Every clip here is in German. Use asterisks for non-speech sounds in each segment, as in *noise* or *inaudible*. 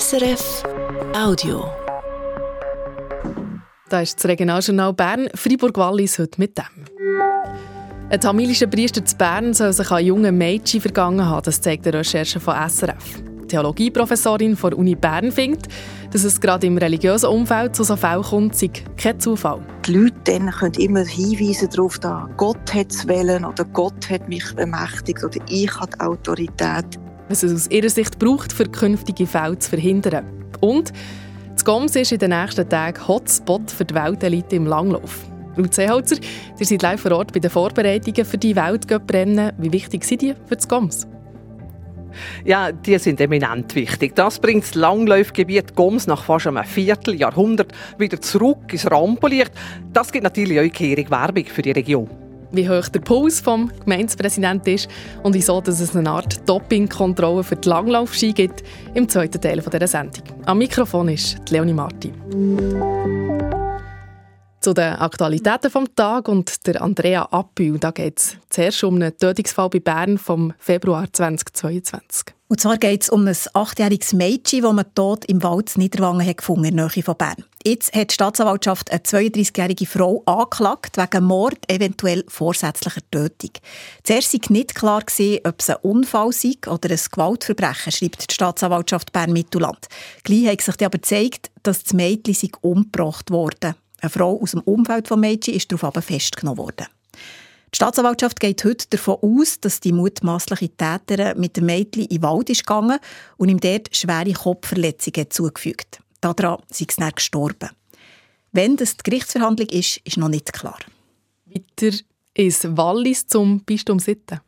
SRF Audio. Da ist das Regionaljournal Bern, Fribourg-Wallis heute mit dem. Ein tamilischer Priester zu Bern soll sich an jungen Mädchen vergangen haben, das zeigt eine Recherche von SRF. Die Theologieprofessorin der Uni Bern findet, dass es gerade im religiösen Umfeld zu so Fällen kommt, sei kein Zufall. Die Leute dann können immer hinweisen darauf, dass Gott hat es wollen oder Gott hat mich bemächtigt oder ich habe die Autorität. Was es aus ihrer Sicht braucht, für künftige Fälle zu verhindern. Und das Goms ist in den nächsten Tagen Hotspot für die Weltelite im Langlauf. Ruth Seeholzer, ihr seid live vor Ort bei den Vorbereitungen für die Weltcup-Rennen. Wie wichtig sind die für das Goms? Ja, die sind eminent wichtig. Das bringt das Langlaufgebiet Goms nach fast einem Vierteljahrhundert wieder zurück ins Rampenlicht. Das gibt natürlich auch keine Werbung für die Region wie hoch der Puls vom Gemeindepräsidenten ist und wieso dass es eine Art Dopingkontrolle für die Langlaufski gibt, im zweiten Teil dieser Sendung. Am Mikrofon ist Leonie Martin. Zu den Aktualitäten vom Tag und der Andrea Appül. Da geht es zuerst um einen Tötungsfall bei Bern vom Februar 2022. Und zwar geht es um ein achtjähriges Mädchen, das man tot im Wald Niederwangen hat gefunden, in der Nähe von Bern. Jetzt hat die Staatsanwaltschaft eine 32-jährige Frau angeklagt wegen Mord, eventuell vorsätzlicher Tötung. Zuerst war nicht klar, ob es ein Unfall sei oder ein Gewaltverbrechen, schreibt die Staatsanwaltschaft Bern-Mittelland. Gleich hat sich aber gezeigt, dass das Mädchen umgebracht wurde. Eine Frau aus dem Umfeld des Mädchens ist darauf aber festgenommen worden. Die Staatsanwaltschaft geht heute davon aus, dass die mutmaßliche Täterin mit dem Mädchen in den Wald ist gegangen und ihm dort schwere Kopfverletzungen zugefügt. Daran sei es dann gestorben. Wenn das die Gerichtsverhandlung ist, ist noch nicht klar. Weiter ist Wallis zum Bistum Sitten.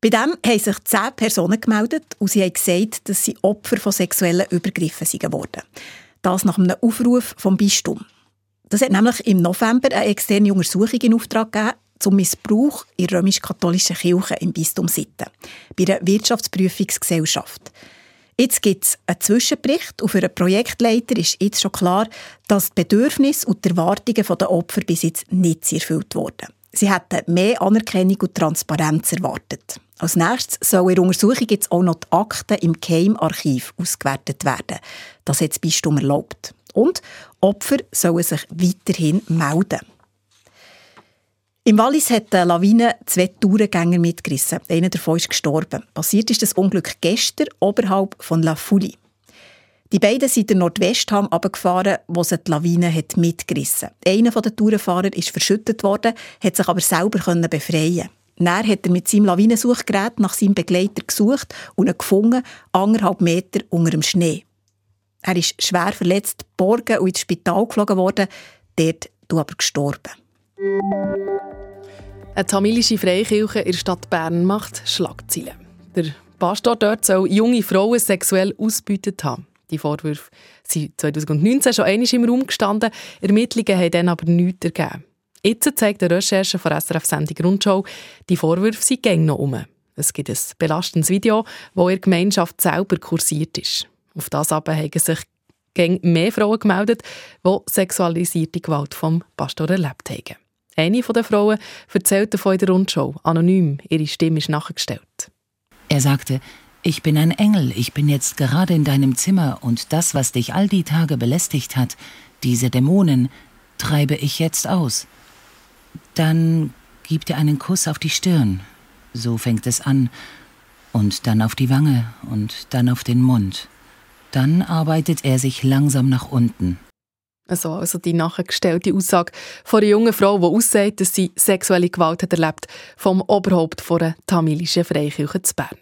Bei dem haben sich zehn Personen gemeldet und sie haben gesagt, dass sie Opfer von sexuellen Übergriffen geworden Das nach einem Aufruf vom Bistum. Das hat nämlich im November eine externe Untersuchung in Auftrag gegeben zum Missbrauch in römisch-katholischen Kirche im Bistum Sitten bei der Wirtschaftsprüfungsgesellschaft. Jetzt gibt es einen Zwischenbericht und für einen Projektleiter ist jetzt schon klar, dass die Bedürfnisse und die Erwartungen der Opfer bis jetzt nicht erfüllt wurden. Sie hätten mehr Anerkennung und Transparenz erwartet. Als nächstes soll in der Untersuchung jetzt auch noch die Akten im Keimarchiv ausgewertet werden. Das hat das Bistum erlaubt. Und Opfer sollen sich weiterhin melden. Im Wallis hat eine Lawine zwei Tourengänger mitgerissen. Einer davon ist gestorben. Passiert ist das Unglück gestern oberhalb von La Fouli. Die beiden sind den Nordwesthang abgefahren, wo sie die Lawine hat mitgerissen. Einer der Tourenfahrer ist verschüttet worden, hat sich aber selber befreien. Dann hat er mit seinem Lawinensuchgerät nach seinem Begleiter gesucht und ihn gefunden, anderthalb Meter unter dem Schnee. Er ist schwer verletzt, geborgen und ins Spital geflogen worden, dort aber gestorben. Eine tamilische Freikirche in der Stadt Bern macht Schlagzeilen. Der Pastor dort soll junge Frauen sexuell ausbeutet haben. Die Vorwürfe sind 2019 schon einmal im Raum gestanden, Ermittlungen haben dann aber nichts ergeben. Jetzt zeigt eine Recherche von SRF-Sendung Rundschau, die Vorwürfe sind gängig noch um. Es gibt ein belastendes Video, in der Gemeinschaft selber kursiert ist. Auf das aber haben sich mehr Frauen gemeldet, die sexualisierte Gewalt vom Pastor erlebt haben. Eine der Frauen erzählt davon in der Rundschau, anonym, ihre Stimme ist nachgestellt. Er sagte, ich bin ein Engel, ich bin jetzt gerade in deinem Zimmer und das, was dich all die Tage belästigt hat, diese Dämonen, treibe ich jetzt aus. Dann gibt er einen Kuss auf die Stirn, so fängt es an, und dann auf die Wange und dann auf den Mund. Dann arbeitet er sich langsam nach unten. Also, also die nachgestellte Aussage von einer jungen Frau, die aussagt, dass sie sexuelle Gewalt hat erlebt vom Oberhaupt einer tamilischen Freikirche zu Bern.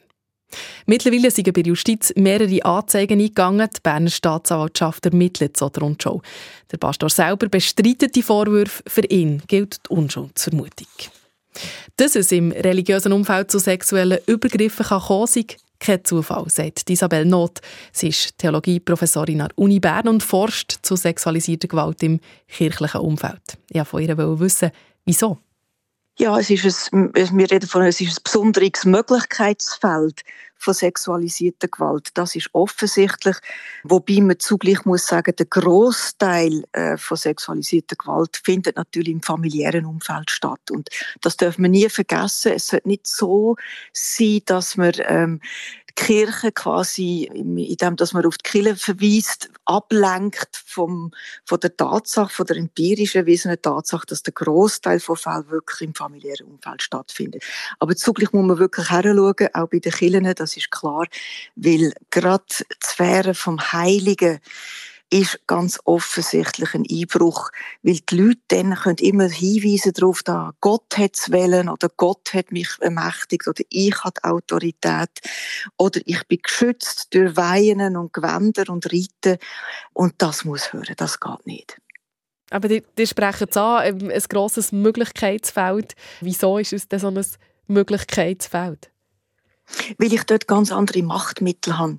Mittlerweile sind bei der Justiz mehrere Anzeigen eingegangen. Die Berner Staatsanwaltschaft ermittelt so die Rundschau. Der Pastor selber bestreitet die Vorwürfe. Für ihn gilt die Unschuldsvermutung. Dass es im religiösen Umfeld zu sexuellen Übergriffen kann kommen kein Zufall, sagt Isabel Not. Sie ist Theologieprofessorin an der Uni Bern und forscht zu sexualisierter Gewalt im kirchlichen Umfeld. Ich wollte von ihr wissen, wieso. Ja, es ist ein, wir reden von es ist ein besonderes Möglichkeitsfeld von sexualisierter Gewalt. Das ist offensichtlich, wobei man zugleich muss sagen, der Großteil äh, von sexualisierter Gewalt findet natürlich im familiären Umfeld statt und das darf man nie vergessen. Es sollte nicht so sein, dass man ähm, Kirche quasi, indem dass man auf die Kirche verweist, ablenkt vom, von der Tatsache, von der empirisch erwiesenen Tatsache, dass der Großteil von Fällen wirklich im familiären Umfeld stattfindet. Aber zugleich muss man wirklich heranschauen, auch bei den Kirchen, das ist klar, weil gerade die Sphäre vom Heiligen ist ganz offensichtlich ein Einbruch, weil die Leute dann können immer hinweisen darauf, da Gott hat es wollen oder Gott hat mich ermächtigt oder ich habe Autorität oder ich bin geschützt durch Weinen und Gewänder und Reiten und das muss hören, das geht nicht. Aber die, die sprechen es an, ein grosses Möglichkeitsfeld. Wieso ist es denn so ein Möglichkeitsfeld? Weil ich dort ganz andere Machtmittel habe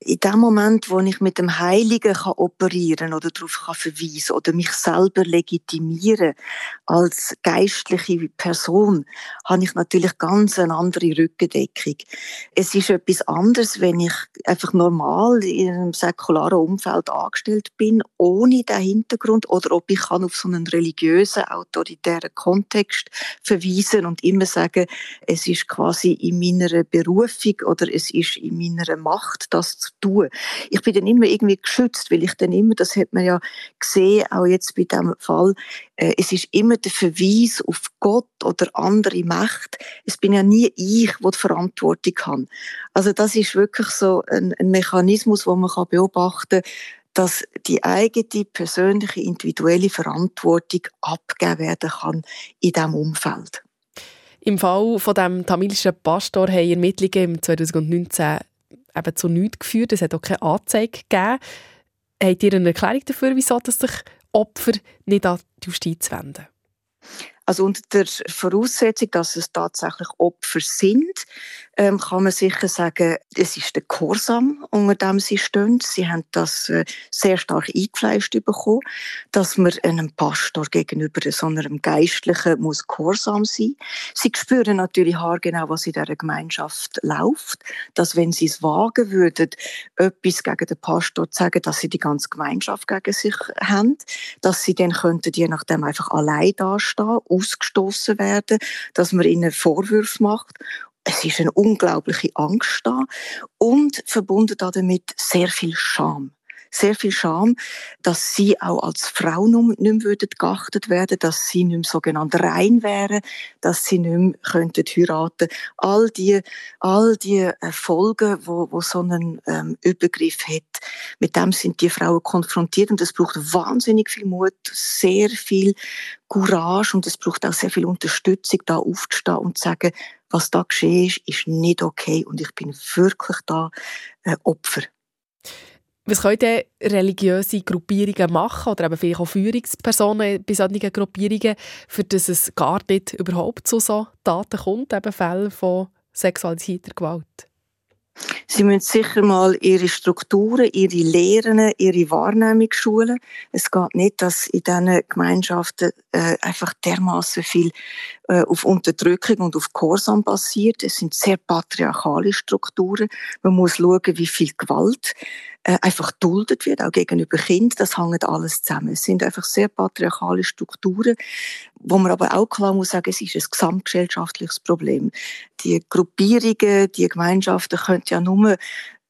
in dem Moment, wo ich mit dem Heiligen kann operieren oder darauf kann verweisen oder mich selber legitimieren als geistliche Person, habe ich natürlich ganz eine andere Rückendeckung. Es ist etwas anderes, wenn ich einfach normal in einem säkularen Umfeld angestellt bin, ohne den Hintergrund, oder ob ich kann auf so einen religiösen, autoritären Kontext verweisen und immer sagen, es ist quasi in meiner Berufung oder es ist in meiner Macht, das zu tun. Ich bin dann immer irgendwie geschützt, weil ich dann immer, das hat man ja gesehen, auch jetzt bei diesem Fall, äh, es ist immer der Verweis auf Gott oder andere Macht. Es bin ja nie ich, der die Verantwortung kann. Also das ist wirklich so ein, ein Mechanismus, wo man kann beobachten kann, dass die eigene persönliche individuelle Verantwortung abgegeben werden kann in diesem Umfeld. Im Fall von dem tamilischen Pastor haben Ermittlungen im 2019 eben zu nichts geführt. Es hat auch keine Anzeige gegeben. Habt ihr eine Erklärung dafür, wieso dass sich Opfer nicht an die Justiz wenden? Also unter der Voraussetzung, dass es tatsächlich Opfer sind, ähm, kann man sicher sagen, es ist der Korsam, unter dem sie stehen. Sie haben das äh, sehr stark eingefleischt bekommen, dass man einem Pastor gegenüber so einem Geistlichen muss Korsam sein. Sie spüren natürlich haargenau, was in dieser Gemeinschaft läuft, dass wenn sie es wagen würden, etwas gegen den Pastor zu sagen, dass sie die ganze Gemeinschaft gegen sich haben, dass sie dann könnten je nachdem einfach allein dastehen, ausgestoßen werden, dass man ihnen Vorwürfe macht es ist eine unglaubliche Angst da und verbunden damit sehr viel Scham. Sehr viel Scham, dass sie auch als Frau nicht mehr geachtet werden dass sie nicht mehr sogenannt rein wären, dass sie nicht mehr könnten heiraten. All die, all die Folgen, wo, wo so einen ähm, Übergriff hat, mit dem sind die Frauen konfrontiert und es braucht wahnsinnig viel Mut, sehr viel Courage und es braucht auch sehr viel Unterstützung, da aufzustehen und zu sagen, was da geschehen ist, ist nicht okay und ich bin wirklich da äh, Opfer. Was können religiöse Gruppierungen machen oder eben vielleicht auch Führungspersonen bei solchen Gruppierungen, für dass es gar nicht überhaupt zu so Taten kommt, eben Fälle von sexualisierter Gewalt? Sie müssen sicher mal ihre Strukturen, ihre Lehren, ihre Wahrnehmung schulen. Es geht nicht, dass in diesen Gemeinschaften äh, einfach dermaßen viel äh, auf Unterdrückung und auf Gehorsam passiert. Es sind sehr patriarchale Strukturen. Man muss schauen, wie viel Gewalt äh, einfach duldet wird, auch gegenüber Kind. Das hängt alles zusammen. Es sind einfach sehr patriarchale Strukturen, wo man aber auch klar muss sagen, es ist ein gesamtgesellschaftliches Problem. Die Gruppierungen, die Gemeinschaften können ja nur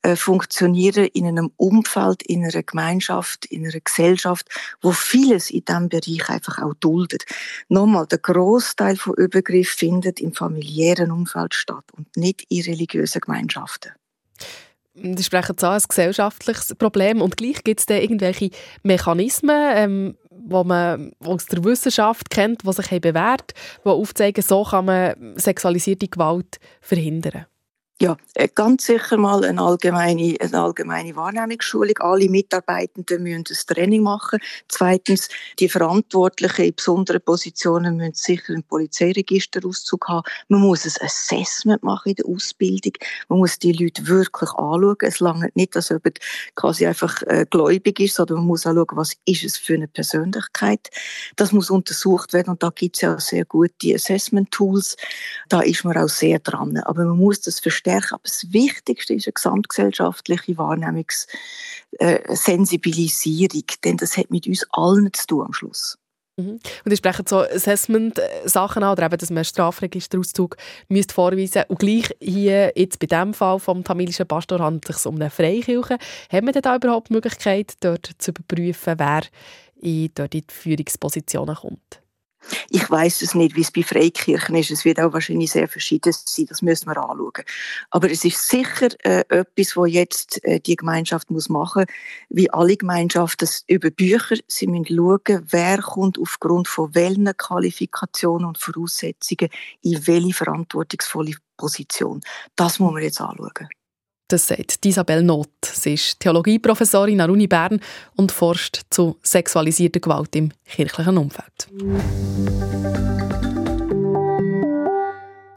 äh, funktionieren in einem Umfeld, in einer Gemeinschaft, in einer Gesellschaft, wo vieles in diesem Bereich einfach auch duldet. Nochmal, der Großteil von Übergriff findet im familiären Umfeld statt und nicht in religiösen Gemeinschaften. Sie sprechen so ein gesellschaftliches Problem und gleich gibt es da irgendwelche Mechanismen, ähm, wo man aus der Wissenschaft kennt, die sich bewährt, die aufzeigen, so kann man sexualisierte Gewalt verhindern. Ja, äh, ganz sicher mal eine allgemeine, eine allgemeine Wahrnehmungsschulung. Alle Mitarbeitenden müssen ein Training machen. Zweitens, die Verantwortlichen in besonderen Positionen müssen sicher einen Polizeiregisterauszug haben. Man muss ein Assessment machen in der Ausbildung. Man muss die Leute wirklich anschauen. Es lange nicht, dass jemand quasi einfach äh, gläubig ist, sondern man muss auch schauen, was ist es für eine Persönlichkeit. Das muss untersucht werden und da gibt es ja sehr gute Assessment-Tools. Da ist man auch sehr dran. Aber man muss das verstehen stärken. Aber das Wichtigste ist eine gesamtgesellschaftliche Wahrnehmungssensibilisierung, denn das hat mit uns allen zu tun am Schluss. Mhm. Und ihr sprechen so Assessment-Sachen an, oder eben, dass man einen Strafregisterauszug müsste vorweisen Und gleich hier, jetzt bei diesem Fall vom tamilischen Pastor, handelt es sich um eine Freikirche. Haben wir denn da überhaupt die Möglichkeit, dort zu überprüfen, wer in, dort in die Führungspositionen kommt? Ich weiß es nicht, wie es bei Freikirchen ist. Es wird auch wahrscheinlich sehr verschieden sein. Das müssen wir anschauen. Aber es ist sicher äh, etwas, was jetzt äh, die Gemeinschaft muss machen, wie alle Gemeinschaften über Bücher. Sie müssen schauen, wer kommt aufgrund von welchen Qualifikationen und Voraussetzungen in welche verantwortungsvolle Position. Das muss man jetzt anschauen. Das sagt Isabel Not. Sie ist Theologieprofessorin an der Uni Bern und forscht zu sexualisierter Gewalt im kirchlichen Umfeld.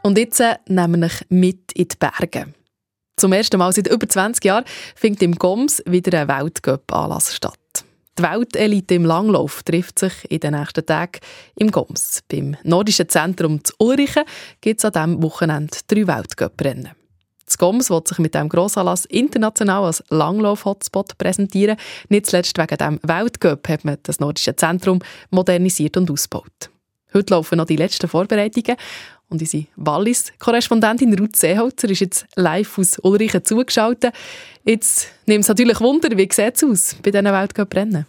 Und jetzt äh, nehmen wir mit in die Berge. Zum ersten Mal seit über 20 Jahren findet im Goms wieder ein Weltcup-Anlass statt. Die Weltelite im Langlauf trifft sich in den nächsten Tagen im Goms. Beim Nordischen Zentrum zu Ulrichen gibt es an diesem Wochenende drei Weltcup-Rennen. Das GOMS will sich mit diesem Grossanlass international als Langlauf-Hotspot präsentieren. Nicht zuletzt wegen dem Weltcup hat man das nordische Zentrum modernisiert und ausgebaut. Heute laufen noch die letzten Vorbereitungen und unsere Wallis-Korrespondentin Ruth Seeholzer ist jetzt live aus Ulrichen zugeschaltet. Jetzt nimmt es natürlich Wunder, wie sieht es aus bei diesen Weltcup-Rennen?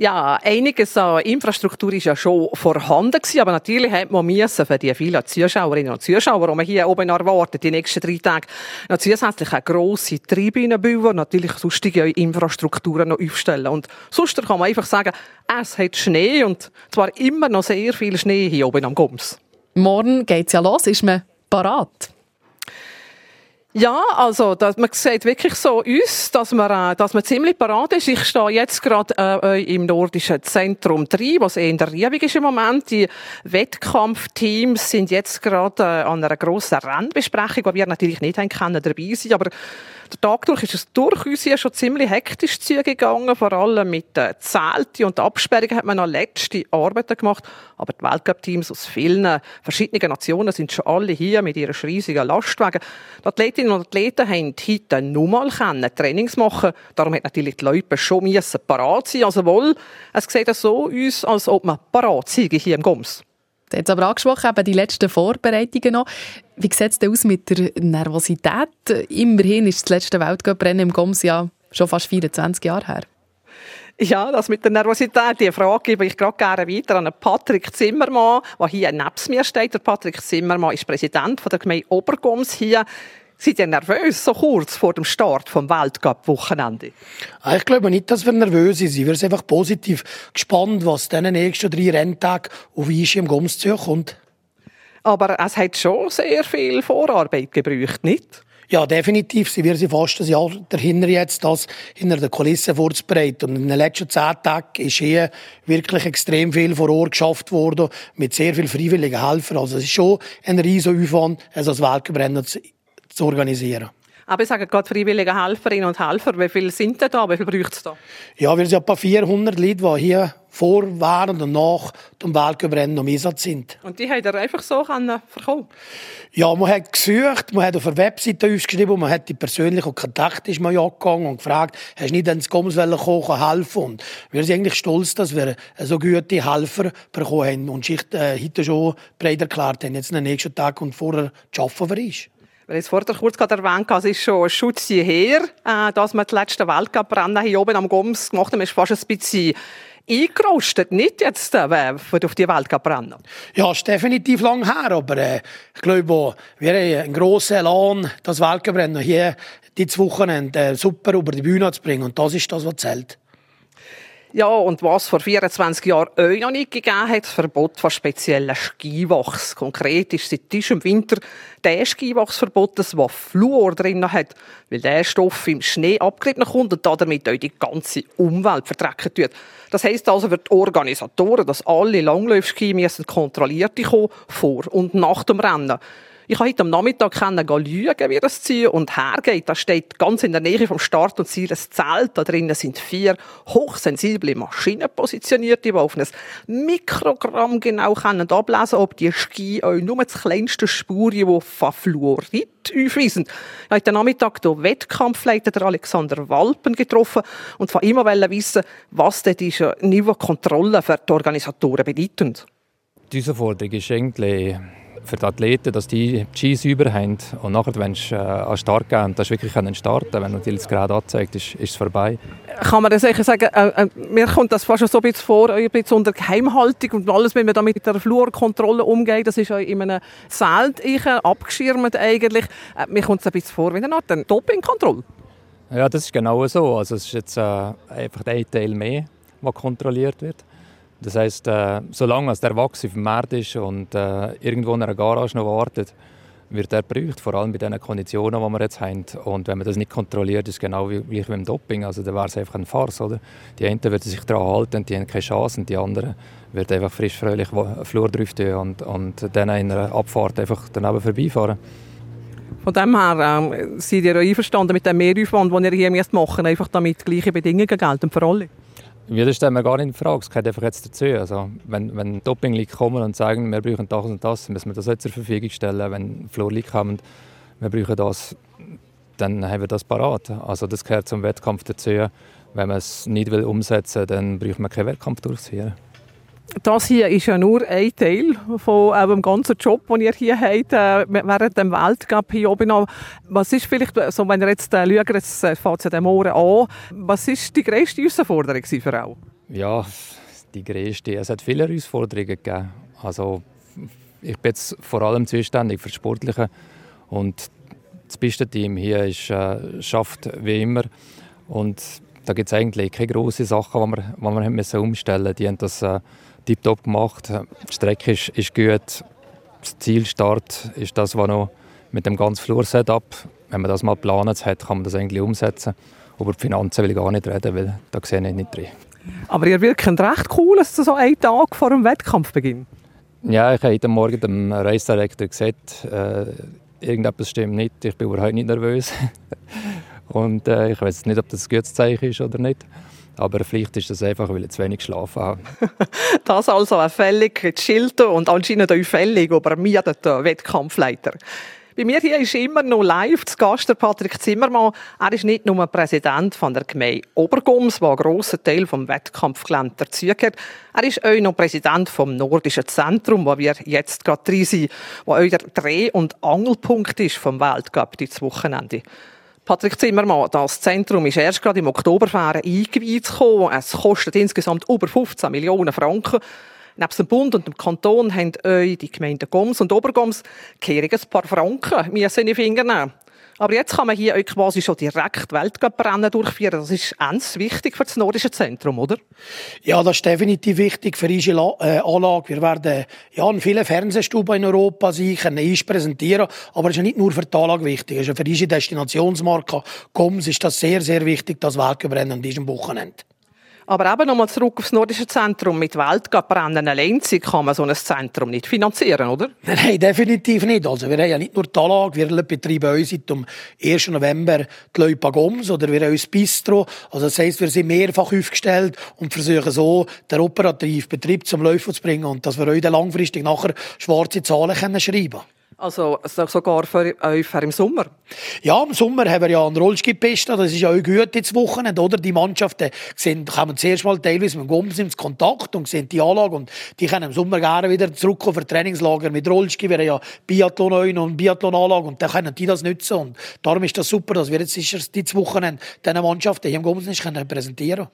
Ja, einiges an Infrastruktur ist ja schon vorhanden gewesen, aber natürlich hat man müssen für die vielen Zuschauerinnen und Zuschauer, die man hier oben erwartet, die nächsten drei Tage, noch zusätzlich eine grosse Tribüne bauen, natürlich sonstige Infrastrukturen noch aufstellen. Und sonst kann man einfach sagen, es hat Schnee und zwar immer noch sehr viel Schnee hier oben am Gums. Morgen geht's ja los, ist man parat? Ja, also das, man sieht wirklich so uns, dass man, äh, dass man ziemlich parat ist. Ich stehe jetzt gerade äh, im nordischen Zentrum 3, was eher in der Riebig ist im Moment. Die Wettkampfteams sind jetzt gerade äh, an einer grossen Rennbesprechung, wo wir natürlich nicht haben können, dabei sein aber der Tag durch ist es durch. Uns hier schon ziemlich hektisch zugegangen, vor allem mit den Zelten und Absperrungen hat man noch letzte Arbeiten gemacht, aber die Weltcup-Teams aus vielen verschiedenen Nationen sind schon alle hier mit ihren riesigen Lastwagen. Die Athletinnen und Athleten haben heute nur mal Trainings machen. Darum hat natürlich die Leute schon müssen parat sein, also wohl, es sieht so aus, als ob man parat sei hier im Goms. Jetzt aber angesprochen, eben die letzten Vorbereitungen noch. Wie sieht es denn aus mit der Nervosität? Immerhin ist das letzte Weltcuprennen im Goms ja schon fast 24 Jahre her. Ja, das mit der Nervosität, die Frage gebe ich gerade gerne weiter an Patrick Zimmermann, der hier neben mir steht. Patrick Zimmermann ist Präsident der Gemeinde Obergoms hier. Seid ihr nervös, so kurz vor dem Start vom Weltcup-Wochenende? Ah, ich glaube nicht, dass wir nervös sind. Wir sind einfach positiv gespannt, was in den nächsten drei Renntagen auf Ischi im Goms zukommt. Aber es hat schon sehr viel Vorarbeit gebraucht, nicht? Ja, definitiv. Sie werden fast ein Jahr dahinter jetzt, das hinter der Kulisse vorzubereiten. Und in den letzten zehn Tagen ist hier wirklich extrem viel vor Ort geschafft worden, mit sehr vielen freiwilligen Helfern. Also es ist schon ein riesiger Aufwand, also das Weltcuprennen zu organisieren. Aber ich sage gerade freiwillige Helferinnen und Helfer, wie viele sind denn da? Wie viel braucht es da? Ja, wir sind etwa 400 Leute, die hier vor, während und nach dem Weltcuprennen am Einsatz sind. Und die haben ihr einfach so verkaufen Ja, man hat gesucht, man hat auf der Webseite ausgeschrieben, man hat die persönlichen Kontakte ist man ja angegangen und gefragt, hast du nicht ins Gommswelle kommen, helfen? Und wir sind eigentlich stolz, dass wir so gute Helfer bekommen haben und sich äh, heute schon breit erklärt haben, jetzt den nächsten Tag und vorher zu arbeiten für Weil ich es vorher kurz gerade erwähnt es ist schon ein Schutz hierher, äh, dass wir die letzten Weltcuprennen hier oben am Goms gemacht haben, ist fast ein bisschen eingerostet, nicht jetzt äh, auf die Weltcuprennen. Ja, es ist definitiv lang her, aber äh, ich glaube, wir haben einen grossen Elan, das Weltcuprennen hier dieses Wochenende äh, super über die Bühne zu bringen und das ist das, was zählt. Ja, und was vor 24 Jahren euch noch nicht gegeben hat, das Verbot von speziellen Skiwachs. Konkret ist seit diesem Winter der Skiwachs verboten, das Fluor drin hat, weil der Stoff im Schnee abgerieben kommt und damit auch die ganze Umwelt verdrecken tut. Das heisst also für die Organisatoren, dass alle Langlaufski müssen kontrolliert kommen, vor und nach dem Rennen. Ich habe heute am Nachmittag schauen, wie das Ziel und hergeht. Da steht ganz in der Nähe vom Start und Ziel ein Zelt. Da drinnen sind vier hochsensible Maschinen positioniert, die auf ein Mikrogramm genau können ablesen ob die Ski euch nur das kleinste Spuren, von Fluorid aufweisen. Ich habe heute Nachmittag den Wettkampfleiter Alexander Walpen getroffen und von ihm wissen, was denn diese Niveaukontrolle für die Organisatoren bedeutet. Die Herausforderung ist eigentlich für die Athleten, dass die die Ski sauber haben und nachher, wenn sie äh, an Start gehen, das wirklich können starten wenn natürlich das gerade anzeigt, ist, ist es vorbei. Kann man das sicher sagen, äh, äh, mir kommt das fast schon so ein bisschen vor, ein bisschen unter Geheimhaltung und alles, wenn man da mit der Fluorkontrolle umgeht, das ist ja in einem Zelt abgeschirmt eigentlich. Äh, mir kommt es ein bisschen vor wie eine Art Dopingkontrolle. Ja, das ist genau so. Also es ist jetzt äh, einfach ein Teil mehr, der kontrolliert wird. Das heisst, äh, solange der Wachs auf dem Markt ist und äh, irgendwo in einer Garage noch wartet, wird er gebraucht, vor allem bei den Konditionen, die wir jetzt haben. Und wenn man das nicht kontrolliert, ist es genau wie, wie beim Doping. Also dann wäre es einfach ein Farce. Oder? Die einen würden sich daran halten, die haben keine Chance, und die anderen werden einfach frisch fröhlich Flur drauf tun und, und dann in einer Abfahrt einfach daneben vorbeifahren. Von dem her ähm, seid ihr einverstanden mit dem Mehraufwand, den ihr hier machen müsst, einfach damit gleiche Bedingungen gelten für alle? Ja, das stellen wir gar nicht in Frage. Es gehört einfach jetzt dazu. Also, wenn, wenn Doping-League kommen und sagen, wir brauchen das und das, müssen wir das jetzt zur Verfügung stellen. Wenn Flor-League kommen, wir brauchen das, dann haben wir das parat. Also, das gehört zum Wettkampf dazu. Wenn man es nicht umsetzen will, dann braucht man keinen Wettkampf durchzuführen. Das hier ist ja nur ein Teil von äh, dem ganzen Job, den ihr hier habt, äh, während dem Weltcup hier oben. Was ist vielleicht, so, wenn ihr jetzt äh, schaut, jetzt äh, fängt ja Morgen an, was ist die grösste Herausforderung für auch? Ja, die grösste. Es hat viele Herausforderungen gegeben. Also, ich bin jetzt vor allem zuständig für Sportliche und das beste Team hier ist, äh, schafft wie immer und da gibt es eigentlich keine grossen Sachen, die wir, die wir umstellen müssen. Die haben das äh, tiptop gemacht. Die Strecke ist, ist gut. Das Zielstart ist das, was noch mit dem ganzen Flur-Setup, wenn man das mal geplant hat, kann man das eigentlich umsetzen. Über die Finanzen will ich gar nicht reden, weil da sehe ich nicht drin. Aber ihr wirkt recht cool, dass so einen Tag vor dem Wettkampf beginnt. Ja, ich habe heute Morgen dem Race Director gesagt, äh, irgendetwas stimmt nicht, ich bin überhaupt nicht nervös. *laughs* Und äh, ich weiß nicht, ob das ein gutes Zeichen ist oder nicht. Aber vielleicht ist das einfach, weil ich zu wenig geschlafen habe. *laughs* das also ein völlig gechillter und anscheinend auch völlig übermiedeter Wettkampfleiter. Bei mir hier ist immer noch live zu Gast der Patrick Zimmermann. Er ist nicht nur Präsident von der Gemeinde Obergums, wo ein grosser Teil vom Wettkampfgelände dazugehört. Er ist auch noch Präsident vom Nordischen Zentrum, wo wir jetzt gerade drin sind, wo euer Dreh- und Angelpunkt ist vom Weltcup dieses Wochenende. Patrick Zimmermann, das Zentrum ist erst gerade im Oktoberferien eingeweiht Es kostet insgesamt über 15 Millionen Franken. Neben dem Bund und dem Kanton haben euch die Gemeinden Goms und Obergoms ein paar Franken in die Finger nehmen. Aber jetzt kann man hier quasi schon direkt Weltcuprennen durchführen. Das ist ganz wichtig für das nordische Zentrum, oder? Ja, das ist definitiv wichtig für unsere äh, Anlage. Wir werden ja, in vielen Fernsehstuben in Europa sein, können uns präsentieren. Aber es ist ja nicht nur für die Anlage wichtig. Es ist für unsere Destinationsmarke Goms ist das sehr, sehr wichtig, das Weltcuprennen an diesem Wochenende. Aber eben nochmal zurück aufs nordische Zentrum. Mit Weltcuprennen allein kann man so ein Zentrum nicht finanzieren, oder? *laughs* Nein, definitiv nicht. Also wir haben ja nicht nur die Anlage, wir betreiben uns seit dem 1. November die Leupagoms oder wir haben uns Bistro. Also das heisst, wir sind mehrfach aufgestellt und versuchen so, den operativen Betrieb zum Laufen zu bringen und dass wir euch langfristig nachher schwarze Zahlen schreiben können. Also sogar für euch für im Sommer? Ja, im Sommer haben wir ja einen Rollski-Piste. Das ist ja auch gut jetzt Wochenende, oder? Die Mannschaften sehen, kommen zuerst mal teilweise mit dem Goms ins Kontakt und sehen die Anlage und die können im Sommer gerne wieder zurückkommen für Trainingslager mit Rollski. Wir haben ja Biathlon und Biathlon-Anlage und dann können die das nutzen und darum ist das super, dass wir jetzt sicher die Wochenende diese Mannschaften hier im Goms nicht präsentieren können.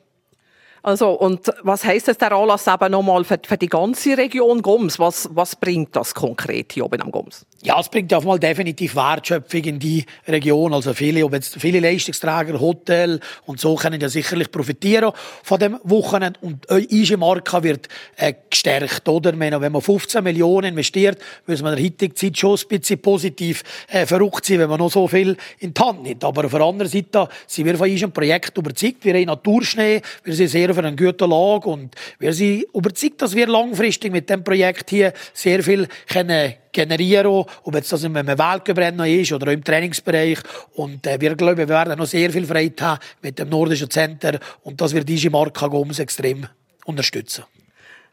Also, und was heisst das der Anlass eben nochmal für, für die ganze Region Goms? Was, was bringt das konkret hier oben am Goms? Ja, es bringt auf mal definitiv Wertschöpfung in die Region. Also viele, ob jetzt viele Leistungsträger, Hotel und so können ja sicherlich profitieren von dem Wochenende. Und unsere Marke wird äh, gestärkt, oder? Meine, wenn man 15 Millionen investiert, muss man in der heutigen Zeit schon ein bisschen positiv äh, verrückt sein, wenn man noch so viel in die Hand nimmt. Aber auf der anderen Seite sind wir von unserem Projekt überzeugt. Wir haben Naturschnee, wir sind sehr sorgen für eine gute Lage und wir sind überzeugt, dass wir langfristig mit dem Projekt hier sehr viel können generieren, ob jetzt das in einem Weltcuprennen ist oder im Trainingsbereich. Und äh, wir glauben, wir werden noch sehr viel Freude haben mit dem Nordischen Center und das wird diese Marke Goms extrem unterstützen.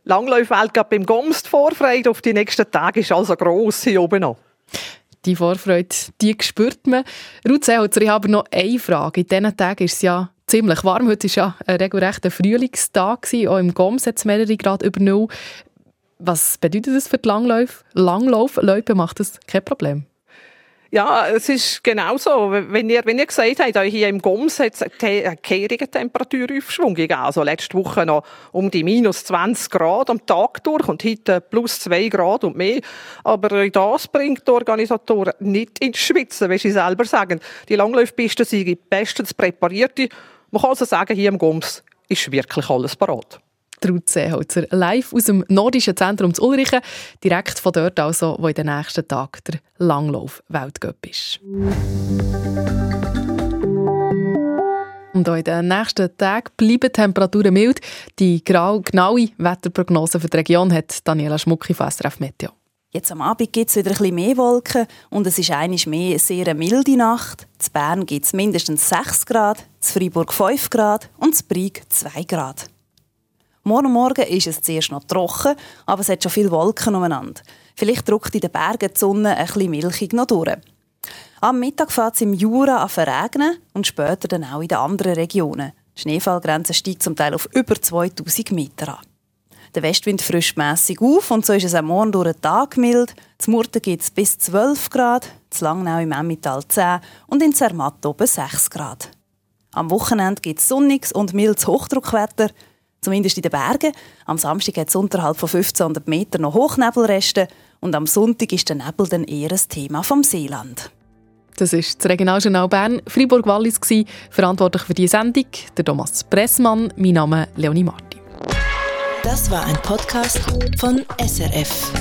Langlauf-Weltcup beim Goms, die Vorfreude auf die nächsten Tage ist also gross hier oben noch. Die Vorfreude, die spürt man. Ruth Seeholzer, ich habe noch eine Frage. In diesen Tagen ist es ja ziemlich warm. Heute war ja ein regelrechter Frühlingstag. Auch im Goms hat es mehrere Grad über Null. Was bedeutet das für die Langlauf? Langlaufleute macht das kein Problem? Ja, es ist genau so. Wenn ihr, wenn ihr gesagt habt, hier im Goms hat es einen kehrige Temperaturaufschwung gegeben. Also letzte Woche noch um die minus 20 Grad am Tag durch und heute plus 2 Grad und mehr. Aber das bringt die Organisatoren nicht ins Schwitzen, wie sie selber sagen. Die Langlaufpisten sind bestens präpariert. Man kann also sagen, hier im Goms ist wirklich alles parat. Ruth Seeholzer, live aus dem nordischen Zentrum zu Ulrichen, direkt von dort also, wo in den nächsten Tagen der Langlauf-Weltcup ist. Und auch in den nächsten Tagen bleiben Temperaturen mild. Die genaue Wetterprognose für die Region hat Daniela Schmucki von SRF Meteo. Jetzt am Abend gibt es wieder ein bisschen mehr Wolken und es ist einiges mehr eine sehr milde Nacht. In Bern gibt es mindestens 6 Grad, in Freiburg 5 Grad und in Brieg 2 Grad. Morgen Morgen ist es zuerst noch trocken, aber es hat schon viele Wolken umeinander. Vielleicht drückt in den Bergen die Sonne ein bisschen milchig noch durch. Am Mittag fährt es im Jura an verregnen und später dann auch in den anderen Regionen. Die Schneefallgrenze steigt zum Teil auf über 2000 Meter an. Der Westwind frischt mässig auf und so ist es am Morgen durch den Tag mild. Zum Murten gibt es bis 12 Grad, zu Langnau im Emmental 10 und in Zermatt oben 6 Grad. Am Wochenende gibt es sonniges und mildes Hochdruckwetter zumindest in den Bergen. Am Samstag hat es unterhalb von 1500 Metern noch Hochnebelreste und am Sonntag ist der Nebel dann eher ein Thema vom Seeland. Das ist das Regionaljournal Bern, Fribourg-Wallis, verantwortlich für die Sendung, der Thomas Pressmann, mein Name Leonie Martin. Das war ein Podcast von SRF.